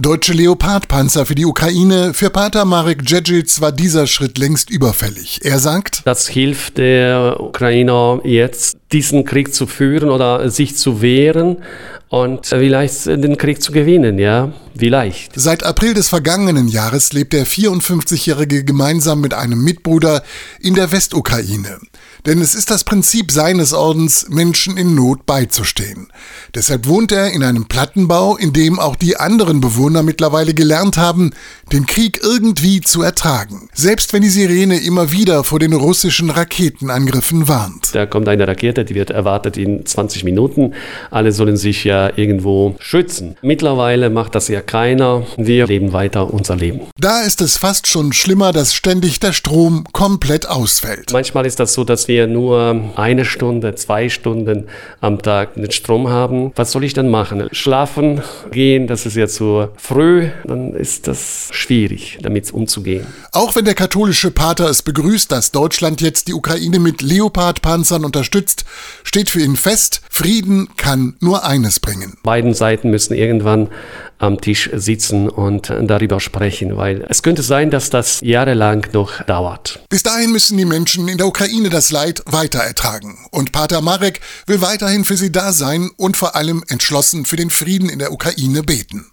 Deutsche Leopardpanzer für die Ukraine. Für Pater Marek Djedjic war dieser Schritt längst überfällig. Er sagt, das hilft der Ukrainer jetzt, diesen Krieg zu führen oder sich zu wehren und vielleicht den Krieg zu gewinnen, ja, vielleicht. Seit April des vergangenen Jahres lebt der 54-Jährige gemeinsam mit einem Mitbruder in der Westukraine. Denn es ist das Prinzip seines Ordens, Menschen in Not beizustehen. Deshalb wohnt er in einem Plattenbau, in dem auch die anderen Bewohner mittlerweile gelernt haben, den Krieg irgendwie zu ertragen. Selbst wenn die Sirene immer wieder vor den russischen Raketenangriffen warnt. Da kommt eine Rakete, die wird erwartet in 20 Minuten. Alle sollen sich ja irgendwo schützen. Mittlerweile macht das ja keiner. Wir leben weiter unser Leben. Da ist es fast schon schlimmer, dass ständig der Strom komplett ausfällt. Manchmal ist das so, dass wir nur eine Stunde, zwei Stunden am Tag den Strom haben. Was soll ich dann machen? Schlafen gehen, das ist ja zu früh, dann ist das schwierig, damit umzugehen. Auch wenn der katholische Pater es begrüßt, dass Deutschland jetzt die Ukraine mit Leopard-Panzern unterstützt, steht für ihn fest, Frieden kann nur eines bringen. Beiden Seiten müssen irgendwann am Tisch sitzen und darüber sprechen, weil es könnte sein, dass das jahrelang noch dauert. Bis dahin müssen die Menschen in der Ukraine das Leid weiter ertragen. Und Pater Marek will weiterhin für sie da sein und vor allem entschlossen für den Frieden in der Ukraine beten.